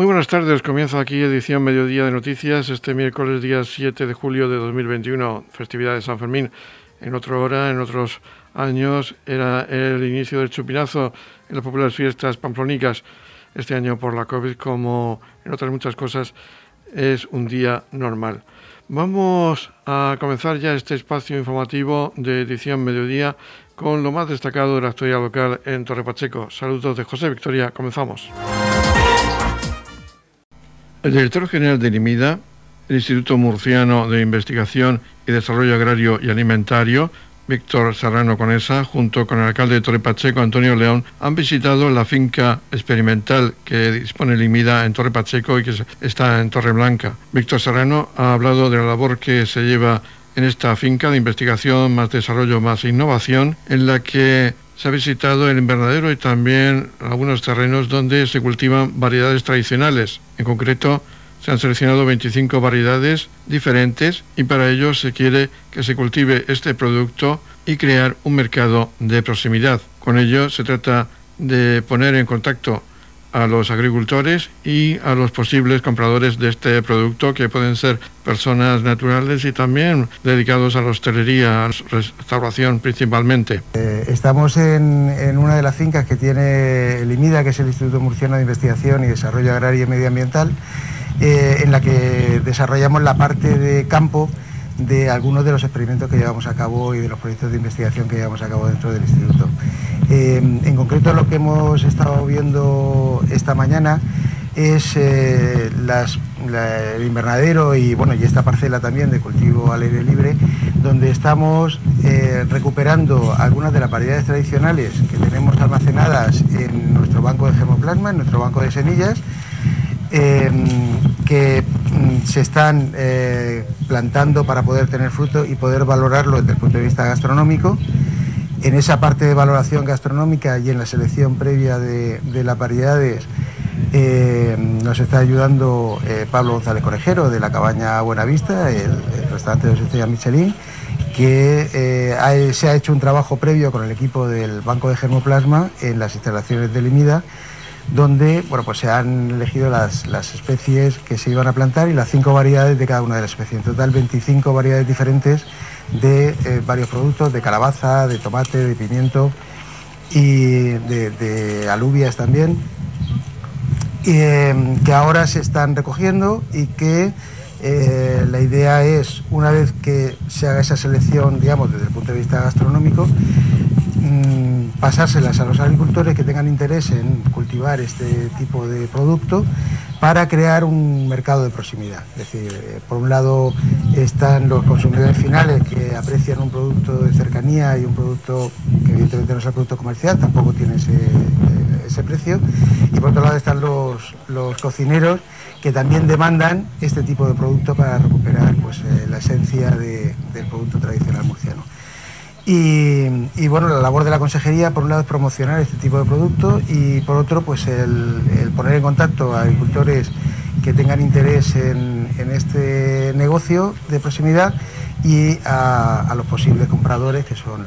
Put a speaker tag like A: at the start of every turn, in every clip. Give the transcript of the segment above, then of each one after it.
A: Muy buenas tardes, comienza aquí edición Mediodía de Noticias, este miércoles día 7 de julio de 2021, festividad de San Fermín. En otra hora, en otros años, era el inicio del chupinazo en las populares fiestas pamplónicas. Este año por la COVID, como en otras muchas cosas, es un día normal. Vamos a comenzar ya este espacio informativo de edición Mediodía con lo más destacado de la actualidad local en Torre Pacheco. Saludos de José Victoria, comenzamos. El director general de IMIDA, el Instituto Murciano de Investigación y Desarrollo Agrario y Alimentario, Víctor Serrano Conesa, junto con el alcalde de Torre Pacheco, Antonio León, han visitado la finca experimental que dispone el IMIDA en Torre Pacheco y que está en Torre Blanca. Víctor Serrano ha hablado de la labor que se lleva en esta finca de investigación, más desarrollo, más innovación, en la que se ha visitado el invernadero y también algunos terrenos donde se cultivan variedades tradicionales. En concreto, se han seleccionado 25 variedades diferentes y para ello se quiere que se cultive este producto y crear un mercado de proximidad. Con ello se trata de poner en contacto a los agricultores y a los posibles compradores de este producto, que pueden ser personas naturales y también dedicados a la hostelería, a la restauración principalmente.
B: Eh, estamos en, una de las fincas que tiene el IMIDA, que es el Instituto Murciano de Investigación y Desarrollo Agrario y Medioambiental, eh, en la que desarrollamos la parte de campo de algunos de los experimentos que llevamos a cabo y de los proyectos de investigación que llevamos a cabo dentro del instituto. Eh, en concreto lo que hemos estado viendo esta mañana es eh, el invernadero y, bueno, y esta parcela también de cultivo al aire libre, donde estamos eh, recuperando algunas de las variedades tradicionales que tenemos almacenadas en nuestro banco de germoplasma, en nuestro banco de semillas, que mm, se están plantando para poder tener fruto y poder valorarlo desde el punto de vista gastronómico. En esa parte de valoración gastronómica y en la selección previa de, las variedades eh, nos está ayudando eh, Pablo González Corejero de la cabaña Buenavista, el, el restaurante de Estrellas Michelin, que se ha hecho un trabajo previo con el equipo del Banco de Germoplasma en las instalaciones de Limida donde bueno, pues se han elegido las, especies que se iban a plantar y las cinco variedades de cada una de las especies. En total 25 variedades diferentes de eh, varios productos, de calabaza, de tomate, de pimiento y de, alubias también, eh, que ahora se están recogiendo y que eh, la idea es, una vez que se haga esa selección, digamos, desde el punto de vista gastronómico, mm, pasárselas a los agricultores que tengan interés en cultivar este tipo de producto para crear un mercado de proximidad. Es decir, eh, por un lado están los consumidores finales que aprecian un producto de cercanía y un producto que evidentemente no es el producto comercial, tampoco tiene ese, eh, precio, y por otro lado están los, los cocineros que también demandan este tipo de producto para recuperar pues, eh, la esencia del producto tradicional murciano. Y, bueno, la labor de la consejería, por un lado, es promocionar este tipo de producto y por otro, pues el, poner en contacto a agricultores que tengan interés en, este negocio de proximidad y a, los posibles compradores que son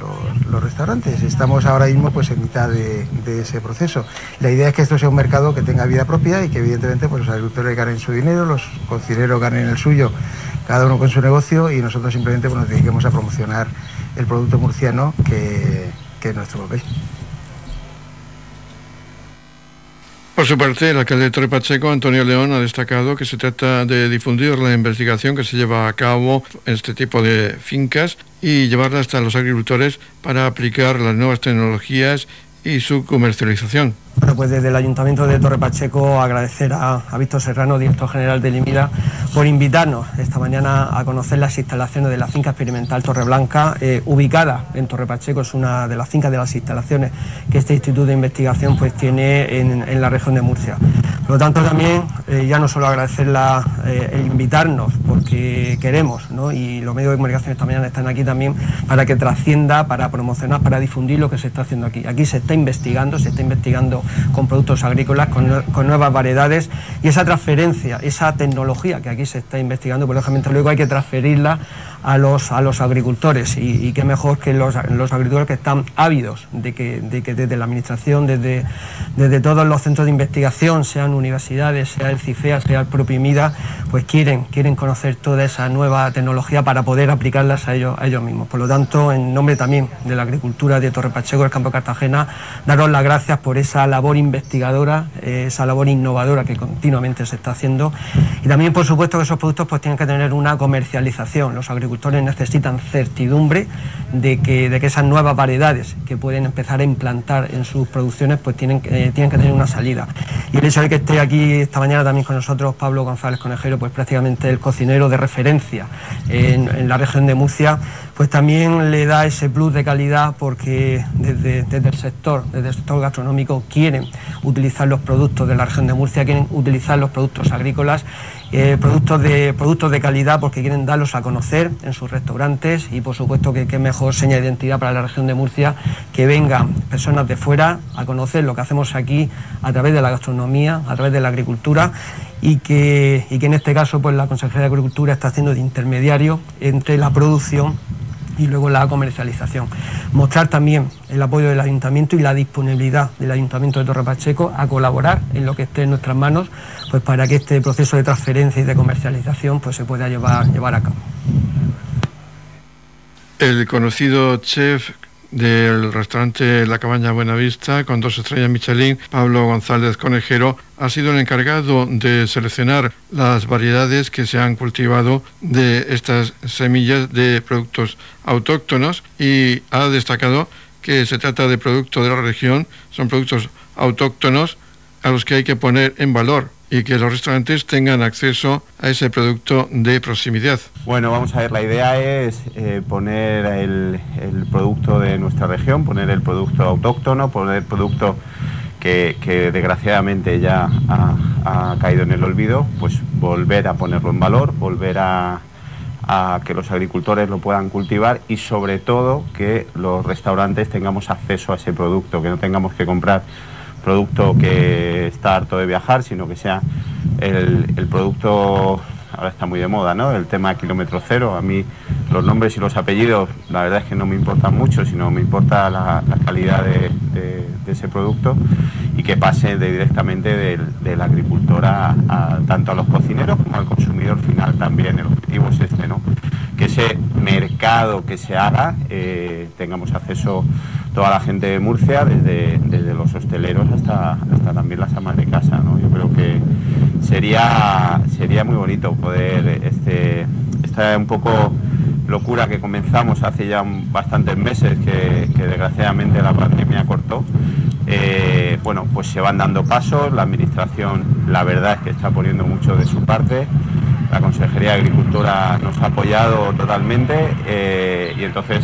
B: los, restaurantes. Estamos ahora mismo pues en mitad de, ese proceso. La idea es que esto sea un mercado que tenga vida propia y que evidentemente pues, los agricultores ganen su dinero, los cocineros ganen el suyo, cada uno con su negocio y nosotros simplemente pues, nos dediquemos a promocionar el producto murciano que, es nuestro papel.
A: Por su parte, el alcalde de Torre Pacheco, Antonio León, ha destacado que se trata de difundir la investigación que se lleva a cabo en este tipo de fincas y llevarla hasta los agricultores para aplicar las nuevas tecnologías y su comercialización.
C: Bueno, pues desde el Ayuntamiento de Torre Pacheco agradecer a, Víctor Serrano, director general de Limida, por invitarnos esta mañana a conocer las instalaciones de la finca experimental Torre Blanca, eh, ubicada en Torre Pacheco, es una de las fincas de las instalaciones que este Instituto de Investigación pues, tiene en, la región de Murcia. Por lo tanto, también eh, ya no solo agradecerla eh, el invitarnos, porque queremos, ¿no? y los medios de comunicación esta mañana están aquí también para que trascienda, para promocionar, para difundir lo que se está haciendo aquí. Aquí se está investigando, se está investigando con productos agrícolas, con, nuevas variedades y esa transferencia, esa tecnología que aquí se está investigando, pues lógicamente luego hay que transferirla a los, a los agricultores y, qué mejor que los, los, agricultores que están ávidos de que, de que desde la Administración, desde, desde todos los centros de investigación, sean universidades, sea el CIFEA, sea el propio MIDA, pues quieren, quieren conocer toda esa nueva tecnología para poder aplicarlas a ellos, a ellos mismos. Por lo tanto, en nombre también de la agricultura de Torre Pacheco, del campo Cartagena, daros las gracias por esa labor investigadora, eh, esa labor innovadora que continuamente se está haciendo y también, por supuesto, que esos productos pues tienen que tener una comercialización. Los agricultores necesitan certidumbre de que, de que esas nuevas variedades que pueden empezar a implantar en sus producciones pues tienen, eh, tienen que tener una salida. Y el hecho de que esté aquí esta mañana también con nosotros Pablo González Conejero, pues prácticamente el cocinero de referencia en, la región de Murcia, pues también le da ese plus de calidad porque desde, desde, el sector, desde el sector gastronómico quieren utilizar los productos de la región de Murcia, quieren utilizar los productos agrícolas eh, productos, de, productos de calidad porque quieren darlos a conocer en sus restaurantes y por supuesto que qué mejor seña de identidad para la región de Murcia que vengan personas de fuera a conocer lo que hacemos aquí a través de la gastronomía, a través de la agricultura y que, y que en este caso pues la Consejería de Agricultura está haciendo de intermediario entre la producción y luego la comercialización. Mostrar también el apoyo del ayuntamiento y la disponibilidad del ayuntamiento de Torre Pacheco a colaborar en lo que esté en nuestras manos pues para que este proceso de transferencia y de comercialización pues se pueda llevar, llevar a cabo.
A: El conocido chef del restaurante La Cabaña Buenavista con dos estrellas Michelin, Pablo González Conejero, ha sido el encargado de seleccionar las variedades que se han cultivado de estas semillas de productos autóctonos y ha destacado que se trata de productos de la región, son productos autóctonos a los que hay que poner en valor y que los restaurantes tengan acceso a ese producto de proximidad.
D: Bueno, vamos a ver, la idea es eh, poner el, producto de nuestra región, poner el producto autóctono, poner el producto que, desgraciadamente ya ha, caído en el olvido, pues volver a ponerlo en valor, volver a, a que los agricultores lo puedan cultivar y sobre todo que los restaurantes tengamos acceso a ese producto, que no tengamos que comprar producto que está harto de viajar, sino que sea el, producto, ahora está muy de moda, ¿no? El tema kilómetro cero. A mí los nombres y los apellidos, la verdad es que no me importan mucho, sino me importa la, calidad de, ese producto y que pase directamente del, agricultor a, tanto a los cocineros como al consumidor final también. El objetivo es este, ¿no? Que ese mercado que se haga eh, tengamos acceso toda la gente de Murcia, desde, desde los hosteleros hasta, hasta también las amas de casa. ¿no? Yo creo que sería, sería muy bonito poder, este, esta un poco locura que comenzamos hace ya bastantes meses, que, desgraciadamente la pandemia cortó, eh, bueno, pues se van dando pasos, la administración la verdad es que está poniendo mucho de su parte, la Consejería de Agricultura nos ha apoyado totalmente eh, y entonces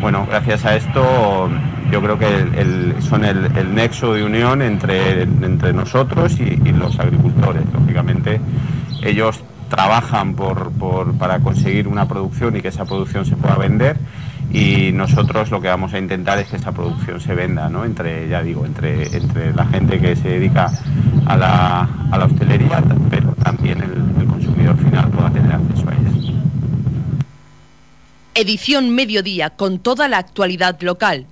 D: bueno, gracias a esto yo creo que son el, nexo de unión entre, entre nosotros y, los agricultores. Lógicamente, ellos trabajan por, para conseguir una producción y que esa producción se pueda vender y nosotros lo que vamos a intentar es que esa producción se venda, ¿no? entre, ya digo, entre, entre la gente que se dedica a la, a la hostelería, pero también el, consumidor final pueda tener acceso a ella.
E: Edición Mediodía con toda la actualidad local.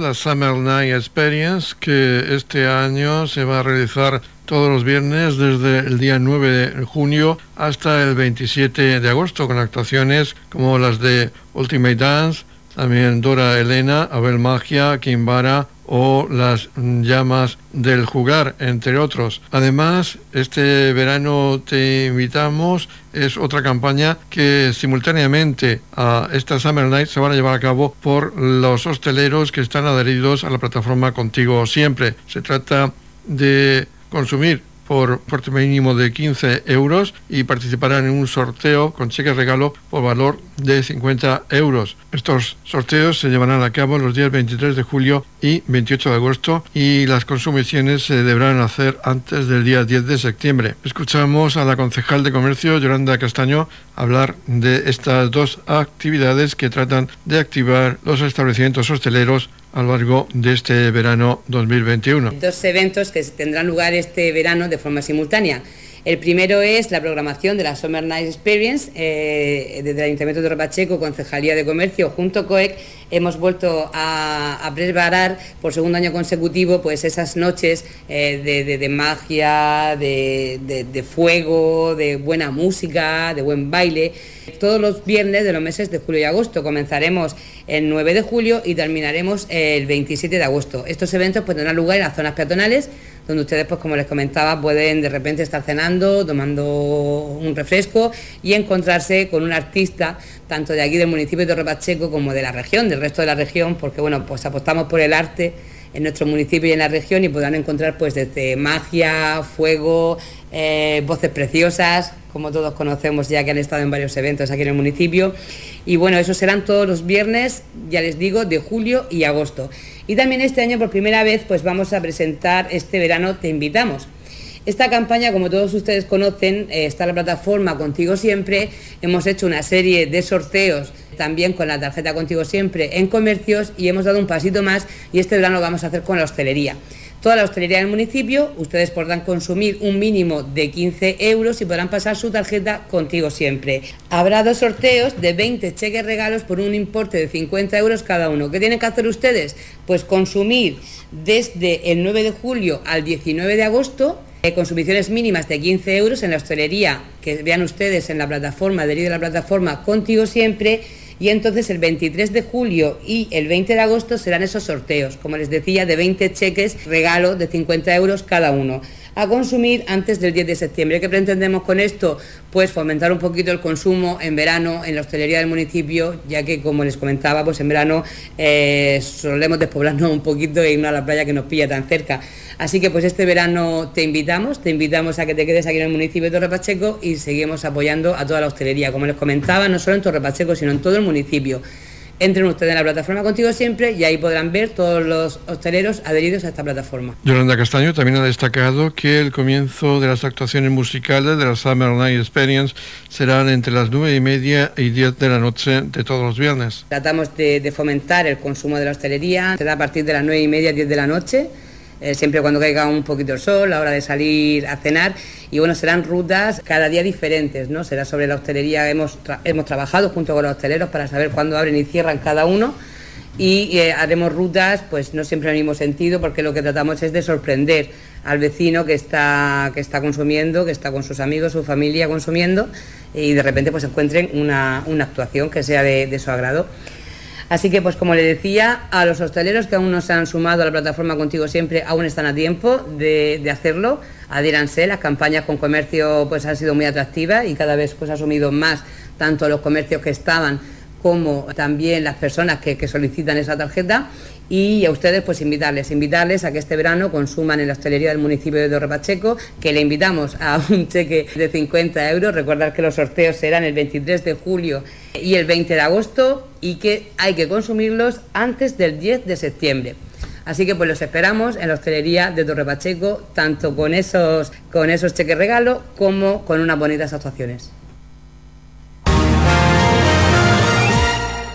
A: La Summer Night Experience que este año se va a realizar todos los viernes desde el día 9 de junio hasta el 27 de agosto con actuaciones como las de Ultimate Dance, también Dora Elena, Abel Magia, Kimbara o las llamas del jugar, entre otros. Además, este verano te invitamos, es otra campaña que simultáneamente a esta Summer Night se van a llevar a cabo por los hosteleros que están adheridos a la plataforma Contigo Siempre. Se trata de consumir por porte mínimo de 15 euros y participarán en un sorteo con cheque regalo por valor de 50 euros. Estos sorteos se llevarán a cabo los días 23 de julio y 28 de agosto y las consumiciones se deberán hacer antes del día 10 de septiembre. Escuchamos a la concejal de comercio Yolanda Castaño hablar de estas dos actividades que tratan de activar los establecimientos hosteleros a lo largo de este verano 2021.
F: Dos eventos que tendrán lugar este verano de forma simultánea. El primero es la programación de la Summer Night Experience eh, desde el Ayuntamiento de Ropacheco, Concejalía de Comercio, junto a COEC, hemos vuelto a, preparar por segundo año consecutivo pues esas noches eh, de, magia, de, fuego, de buena música, de buen baile. Todos los viernes de los meses de julio y agosto. Comenzaremos el 9 de julio y terminaremos el 27 de agosto. Estos eventos pues, tendrán lugar en las zonas peatonales donde ustedes, pues como les comentaba, pueden de repente estar cenando, tomando un refresco y encontrarse con un artista, tanto de aquí del municipio de Torre Pacheco como de la región, del resto de la región, porque bueno, pues apostamos por el arte en nuestro municipio y en la región y podrán encontrar pues desde magia, fuego, eh, voces preciosas, como todos conocemos ya que han estado en varios eventos aquí en el municipio. Y bueno, esos serán todos los viernes, ya les digo, de julio y agosto. Y también este año por primera vez pues vamos a presentar este verano Te Invitamos. Esta campaña, como todos ustedes conocen, eh, está en la plataforma Contigo Siempre. Hemos hecho una serie de sorteos también con la tarjeta Contigo Siempre en comercios y hemos dado un pasito más y este verano lo vamos a hacer con la hostelería. Toda la hostelería del municipio, ustedes podrán consumir un mínimo de 15 euros y podrán pasar su tarjeta contigo siempre. Habrá dos sorteos de 20 cheques regalos por un importe de 50 euros cada uno. ¿Qué tienen que hacer ustedes? Pues consumir desde el 9 de julio al 19 de agosto eh, consumiciones mínimas de 15 euros en la hostelería que vean ustedes en la plataforma, adherido a la plataforma Contigo Siempre y entonces el 23 de julio y el 20 de agosto serán esos sorteos, como les decía, de 20 cheques regalo de 50 euros cada uno a consumir antes del 10 de septiembre. ¿Qué pretendemos con esto? Pues fomentar un poquito el consumo en verano en la hostelería del municipio, ya que como les comentaba, pues en verano eh, solemos despoblarnos un poquito e irnos a la playa que nos pilla tan cerca. Así que pues este verano te invitamos, te invitamos a que te quedes aquí en el municipio de Torre Pacheco y seguimos apoyando a toda la hostelería, como les comentaba, no solo en Torre Pacheco, sino en todo el municipio entren ustedes en la plataforma Contigo Siempre y ahí podrán ver todos los hosteleros adheridos a esta plataforma.
A: Yolanda Castaño también ha destacado que el comienzo de las actuaciones musicales de la Summer Night Experience serán entre las nueve y media y 10 de la noche de todos los viernes.
F: Tratamos de, de fomentar el consumo de la hostelería, será a partir de las nueve y media, 10 de la noche eh, siempre cuando caiga un poquito el sol, a la hora de salir a cenar. Y bueno, serán rutas cada día diferentes, ¿no? Será sobre la hostelería, hemos, hemos trabajado junto con los hosteleros para saber cuándo abren y cierran cada uno. Y eh, haremos rutas, pues no siempre en el mismo sentido, porque lo que tratamos es de sorprender al vecino que está, que está consumiendo, que está con sus amigos, su familia consumiendo, y de repente pues encuentren una, una actuación que sea de, de su agrado. Así que, pues como le decía, a los hosteleros que aún no se han sumado a la plataforma Contigo Siempre, aún están a tiempo de, hacerlo. Adíranse, las campañas con comercio pues han sido muy atractivas y cada vez pues ha asumido más tanto los comercios que estaban como también las personas que, solicitan esa tarjeta y a ustedes pues invitarles, invitarles a que este verano consuman en la hostelería del municipio de Torre Pacheco, que le invitamos a un cheque de 50 euros, recordar que los sorteos serán el 23 de julio y el 20 de agosto y que hay que consumirlos antes del 10 de septiembre. Así que pues los esperamos en la hostelería de Torre Pacheco, tanto con esos, con esos cheques regalo como con unas bonitas actuaciones.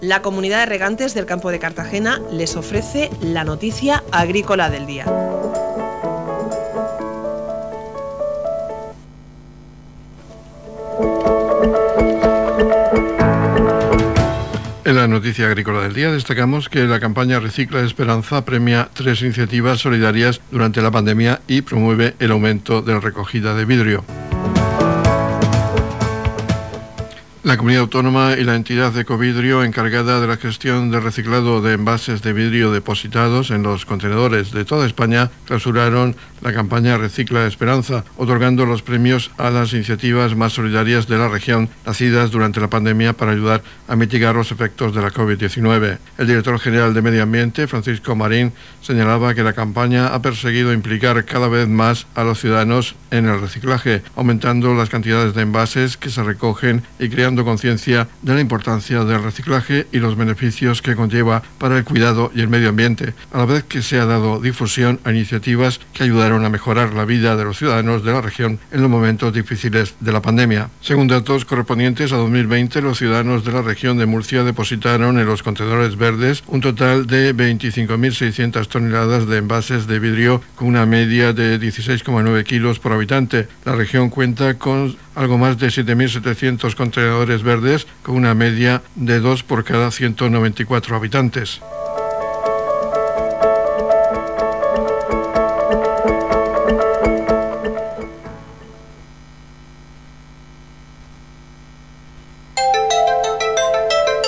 G: La comunidad de regantes del campo de Cartagena les ofrece la noticia agrícola del día.
A: En la noticia agrícola del día destacamos que la campaña Recicla Esperanza premia tres iniciativas solidarias durante la pandemia y promueve el aumento de la recogida de vidrio. La comunidad autónoma y la entidad de Ecovidrio encargada de la gestión del reciclado de envases de vidrio depositados en los contenedores de toda España clausuraron la campaña Recicla Esperanza, otorgando los premios a las iniciativas más solidarias de la región nacidas durante la pandemia para ayudar a mitigar los efectos de la COVID-19. El director general de Medio Ambiente, Francisco Marín, señalaba que la campaña ha perseguido implicar cada vez más a los ciudadanos en el reciclaje, aumentando las cantidades de envases que se recogen y creando conciencia de la importancia del reciclaje y los beneficios que conlleva para el cuidado y el medio ambiente, a la vez que se ha dado difusión a iniciativas que ayudaron a mejorar la vida de los ciudadanos de la región en los momentos difíciles de la pandemia. Según datos correspondientes a 2020, los ciudadanos de la región de Murcia depositaron en los contenedores verdes un total de 25.600 toneladas de envases de vidrio con una media de 16,9 kilos por habitante. La región cuenta con algo más de 7.700 contenedores verdes con una media de 2 por cada 194 habitantes.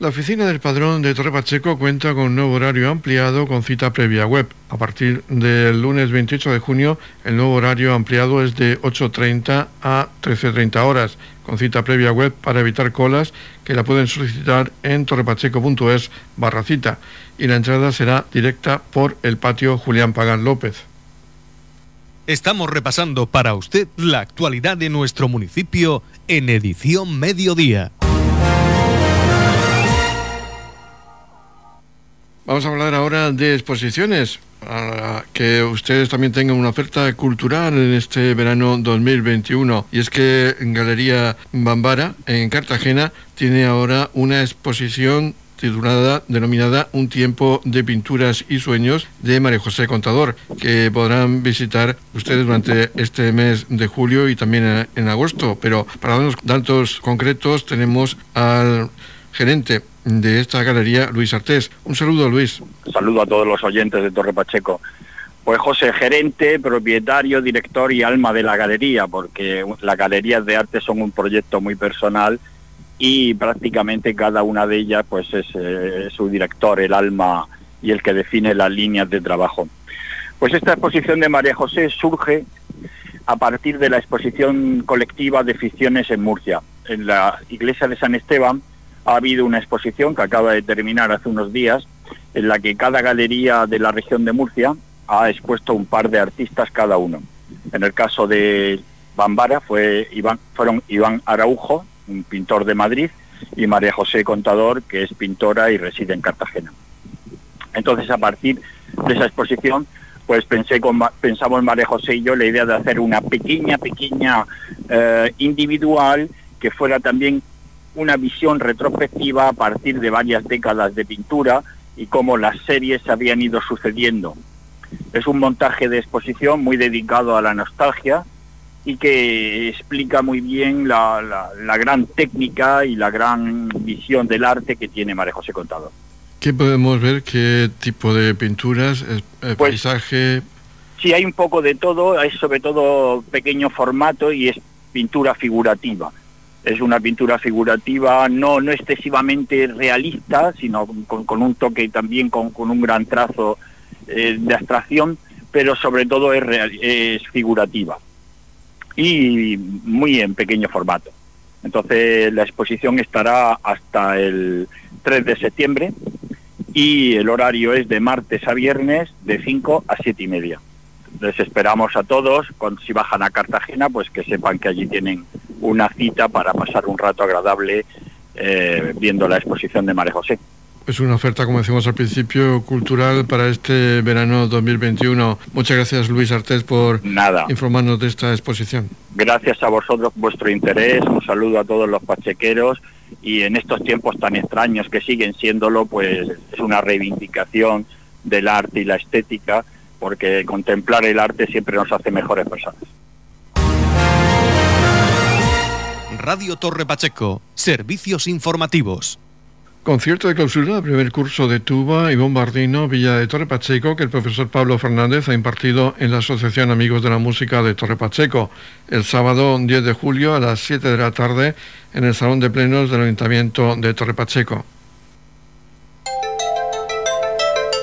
A: La oficina del padrón de Torre Pacheco cuenta con un nuevo horario ampliado con cita previa web. A partir del lunes 28 de junio, el nuevo horario ampliado es de 8.30 a 13.30 horas, con cita previa web para evitar colas que la pueden solicitar en torrepacheco.es barra cita. Y la entrada será directa por el patio Julián Pagán López.
H: Estamos repasando para usted la actualidad de nuestro municipio en edición mediodía.
A: Vamos a hablar ahora de exposiciones, para que ustedes también tengan una oferta cultural en este verano 2021. Y es que Galería Bambara, en Cartagena, tiene ahora una exposición titulada, denominada Un tiempo de pinturas y sueños de María José Contador, que podrán visitar ustedes durante este mes de julio y también en agosto. Pero para darnos datos concretos tenemos al gerente de esta galería, Luis Artés. Un saludo, Luis.
I: Saludo a todos los oyentes de Torre Pacheco. Pues José, gerente, propietario, director y alma de la galería, porque las galerías de arte son un proyecto muy personal y prácticamente cada una de ellas pues es eh, su director, el alma y el que define las líneas de trabajo. Pues esta exposición de María José surge a partir de la exposición colectiva de ficciones en Murcia. En la iglesia de San Esteban ha habido una exposición que acaba de terminar hace unos días, en la que cada galería de la región de Murcia ha expuesto un par de artistas cada uno. En el caso de Bambara fue Iván, fueron Iván Araujo, un pintor de Madrid, y María José Contador, que es pintora y reside en Cartagena. Entonces, a partir de esa exposición, pues pensé pensamos María José y yo la idea de hacer una pequeña, pequeña eh, individual que fuera también una visión retrospectiva a partir de varias décadas de pintura y cómo las series habían ido sucediendo. Es un montaje de exposición muy dedicado a la nostalgia y que explica muy bien la, gran técnica y la gran visión del arte que tiene María José Contador.
A: ¿Qué podemos ver? ¿Qué tipo de pinturas? Pues, ¿Paisaje?
I: Sí, hay un poco de todo, hay sobre todo pequeño formato y es pintura figurativa es una pintura figurativa no, no excesivamente realista, sino con, un toque también con, un gran trazo eh, de abstracción, pero sobre todo es, es figurativa y muy en pequeño formato. Entonces la exposición estará hasta el 3 de septiembre y el horario es de martes a viernes de 5 a 7 y media les esperamos a todos, cuando, si bajan a Cartagena, pues que sepan que allí tienen una cita para pasar un rato agradable eh, viendo la exposición de María José.
A: Es una oferta, como decimos al principio, cultural para este verano 2021. Muchas gracias, Luis Artés, por
I: Nada.
A: informarnos de esta exposición.
I: Gracias a vosotros, vuestro interés. Un saludo a todos los pachequeros. Y en estos tiempos tan extraños que siguen siéndolo, pues es una reivindicación del arte y la estética porque contemplar el arte siempre nos hace mejores personas.
H: Radio Torre Pacheco, servicios informativos.
A: Concierto de clausura primer curso de tuba y bombardino Villa de Torre Pacheco que el profesor Pablo Fernández ha impartido en la Asociación Amigos de la Música de Torre Pacheco el sábado 10 de julio a las 7 de la tarde en el Salón de Plenos del Ayuntamiento de Torre Pacheco.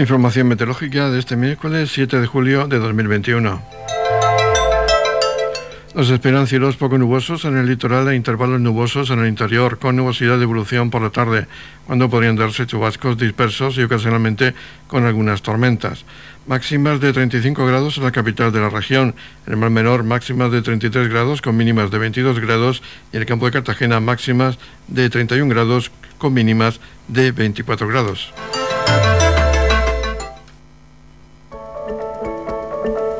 A: Información meteorológica de este miércoles 7 de julio de 2021. Nos esperan cielos poco nubosos en el litoral e intervalos nubosos en el interior, con nubosidad de evolución por la tarde, cuando podrían darse chubascos dispersos y ocasionalmente con algunas tormentas. Máximas de 35 grados en la capital de la región, en el mar menor máximas de 33 grados con mínimas de 22 grados y en el campo de Cartagena máximas de 31 grados con mínimas de 24 grados.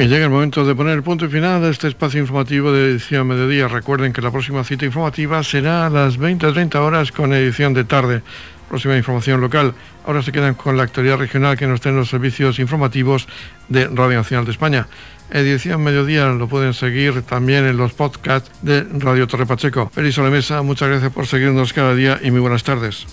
A: Y llega el momento de poner el punto y final a este espacio informativo de edición mediodía. Recuerden que la próxima cita informativa será a las 20-30 horas con edición de tarde. Próxima información local. Ahora se quedan con la actualidad regional que nos tienen los servicios informativos de Radio Nacional de España. Edición Mediodía lo pueden seguir también en los podcasts de Radio Torre Pacheco. Feliz Mesa, muchas gracias por seguirnos cada día y muy buenas tardes.